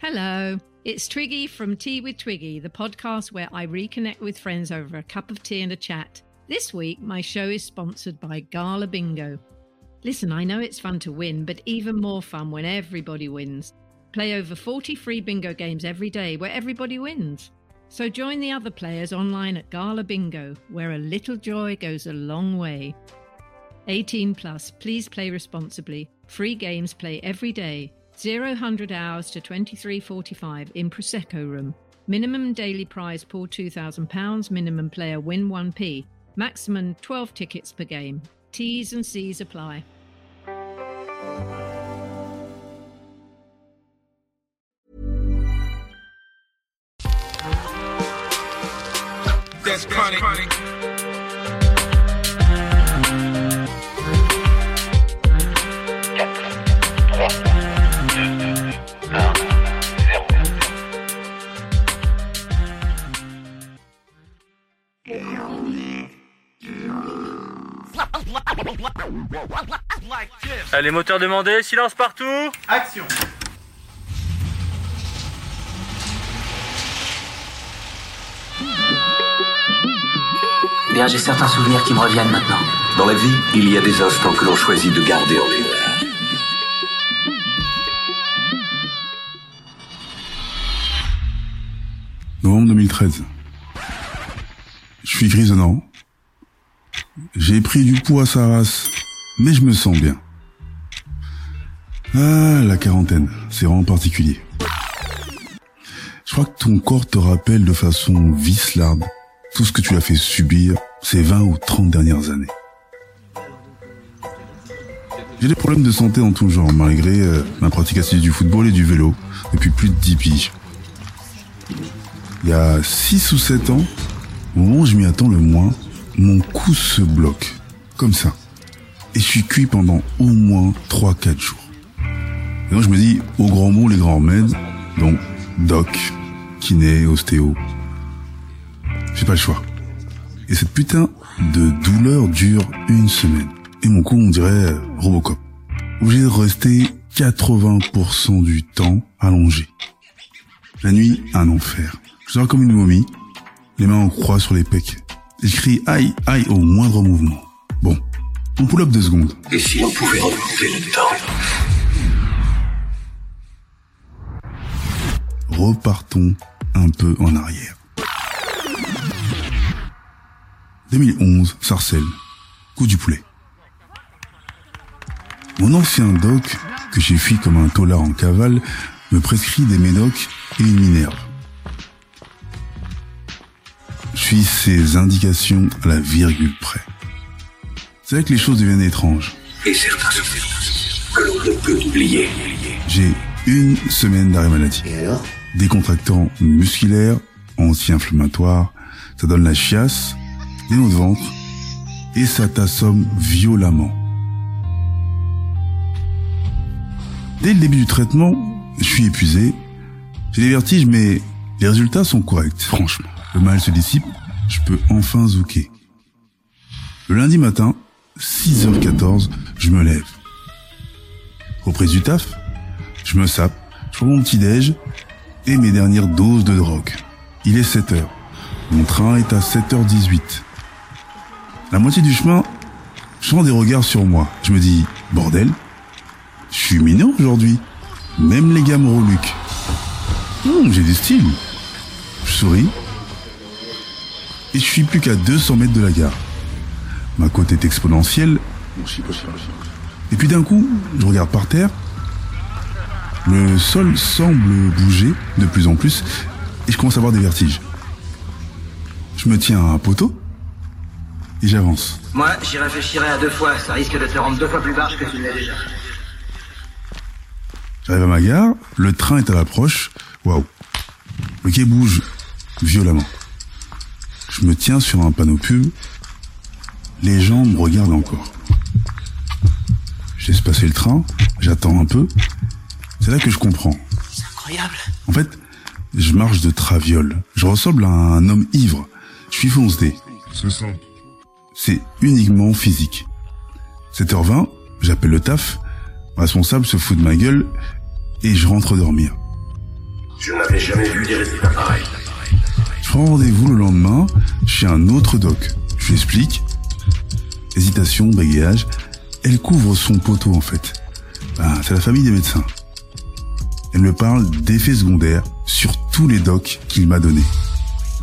Hello, it's Twiggy from Tea with Twiggy, the podcast where I reconnect with friends over a cup of tea and a chat. This week, my show is sponsored by Gala Bingo. Listen, I know it's fun to win, but even more fun when everybody wins. Play over 40 free bingo games every day where everybody wins. So join the other players online at Gala Bingo, where a little joy goes a long way. 18 plus, please play responsibly. Free games play every day. 0 hours to 23.45 in Prosecco Room. Minimum daily prize pool £2,000, minimum player win 1p. Maximum 12 tickets per game. T's and C's apply. That's chronic. Allez, moteur demandé, silence partout Action Bien, j'ai certains souvenirs qui me reviennent maintenant. Dans la vie, il y a des instants que l'on choisit de garder en mémoire. Novembre 2013. Je suis grisonnant. J'ai pris du poids à sa race, mais je me sens bien. Ah, la quarantaine, c'est vraiment particulier. Je crois que ton corps te rappelle de façon vislarde tout ce que tu as fait subir ces 20 ou 30 dernières années. J'ai des problèmes de santé en tout genre, malgré euh, ma pratique assidue du football et du vélo depuis plus de 10 piges. Il y a 6 ou 7 ans, au moment où je m'y attends le moins, mon cou se bloque. Comme ça. Et je suis cuit pendant au moins 3-4 jours. Et donc je me dis, au grand mot, les grands remèdes, donc doc, kiné, ostéo. J'ai pas le choix. Et cette putain de douleur dure une semaine. Et mon cou, on dirait Robocop. Obligé de rester 80% du temps allongé. La nuit, un enfer. Je dors comme une momie, les mains en croix sur les pecs. Je crie aïe, aïe au moindre mouvement. Bon, on pull up deux secondes. Et si on pouvait remonter le temps? Repartons un peu en arrière. 2011, Sarcelles. Coup du poulet. Mon ancien doc, que j'ai fui comme un tolard en cavale, me prescrit des médocs et une minerve. Suis ses indications à la virgule près. C'est là que les choses deviennent étranges. et certains que l'on ne peut oublier. J'ai une semaine d'arrêt maladie. Décontractant musculaire, anti-inflammatoire, ça donne la chiasse, des maux de ventre, et ça t'assomme violemment. Dès le début du traitement, je suis épuisé, j'ai des vertiges, mais les résultats sont corrects, franchement. Le mal se dissipe, je peux enfin zouker. Le lundi matin, 6h14, je me lève. Reprise du taf, je me sape, je prends mon petit déj et mes dernières doses de drogue. Il est 7 heures. Mon train est à 7h18. La moitié du chemin, je sens des regards sur moi. Je me dis, bordel, je suis mineur aujourd'hui. Même les gars reluquent. Hum, j'ai du style. Je souris. Et je suis plus qu'à 200 mètres de la gare. Ma côte est exponentielle. Et puis d'un coup, je regarde par terre. Le sol semble bouger de plus en plus et je commence à avoir des vertiges. Je me tiens à un poteau et j'avance. Moi, j'y réfléchirai à deux fois. Ça risque de te rendre deux fois plus barge que tu ne l'as déjà. J'arrive à ma gare, le train est à l'approche. Waouh. Le quai bouge violemment. Je me tiens sur un panneau pub. Les gens me regardent encore. Je laisse passer le train, j'attends un peu. C'est là que je comprends. Incroyable. En fait, je marche de traviole. Je ressemble à un homme ivre. Je suis foncé. C'est ça. C'est uniquement physique. 7h20, j'appelle le taf. Le responsable se fout de ma gueule et je rentre dormir. Je n'avais jamais vu des résultats pareils. Je prends rendez-vous le lendemain chez un autre doc. Je lui explique. Hésitation, bégayage. Elle couvre son poteau en fait. Ben, c'est la famille des médecins. Elle me parle d'effets secondaires sur tous les docs qu'il m'a donnés.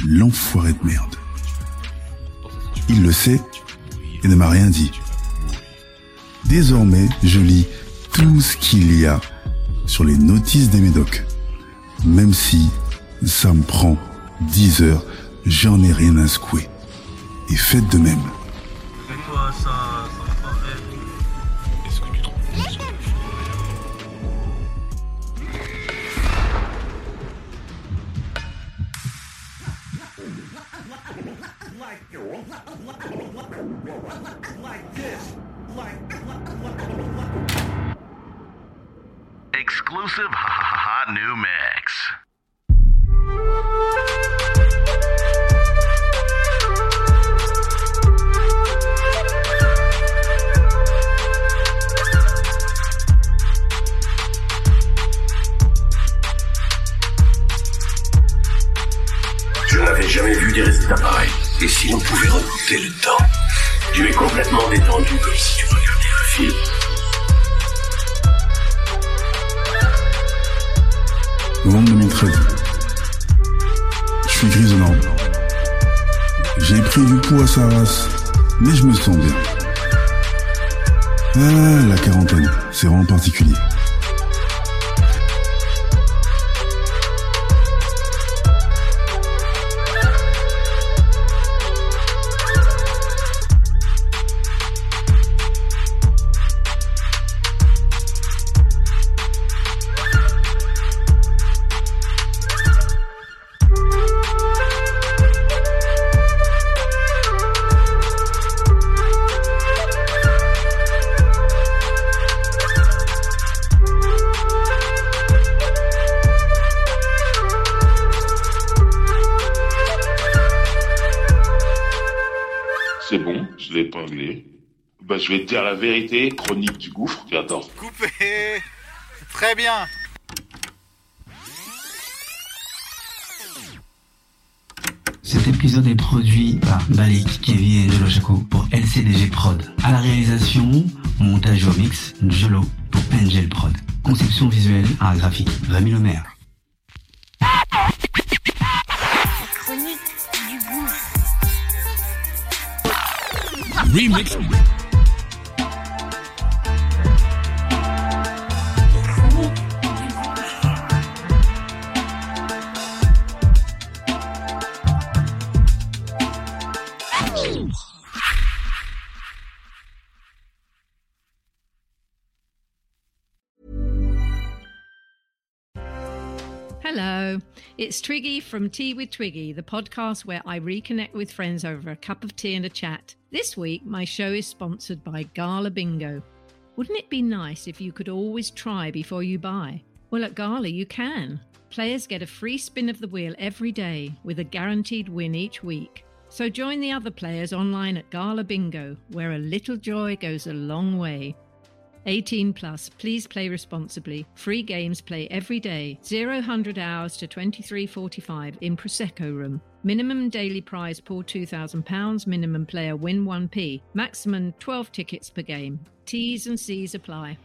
L'enfoiré de merde. Il le sait et ne m'a rien dit. Désormais, je lis tout ce qu'il y a sur les notices des médocs. Même si ça me prend 10 heures, j'en ai rien à secouer. Et faites de même. C'est quoi ça Ça me paraît. Est-ce que tu trouves? Exclusive hot new mix. Et si on pouvait remonter le temps Tu es complètement détendu comme si tu regardais un film. Novembre 2013. Je suis grisonnant. J'ai pris du poids à sa race, mais je me sens bien. Ah, la quarantaine, c'est vraiment particulier. C'est bon, je l'ai épinglé. Bah, je vais te dire la vérité, chronique du gouffre. Attends. Coupé. Très bien. Cet épisode est produit par Balik, Kevin et Jolo pour LCDG Prod. À la réalisation, montage au mix, Jolo pour Angel Prod. Conception visuelle, art graphique, Rémi Lemaire. Remix. Hello, it's Twiggy from Tea with Twiggy, the podcast where I reconnect with friends over a cup of tea and a chat. This week, my show is sponsored by Gala Bingo. Wouldn't it be nice if you could always try before you buy? Well, at Gala, you can. Players get a free spin of the wheel every day with a guaranteed win each week. So join the other players online at Gala Bingo, where a little joy goes a long way. 18 plus, please play responsibly. Free games play every day. 0 100 hours to 23.45 in Prosecco room. Minimum daily prize pool £2,000. Minimum player win 1p. Maximum 12 tickets per game. T's and C's apply.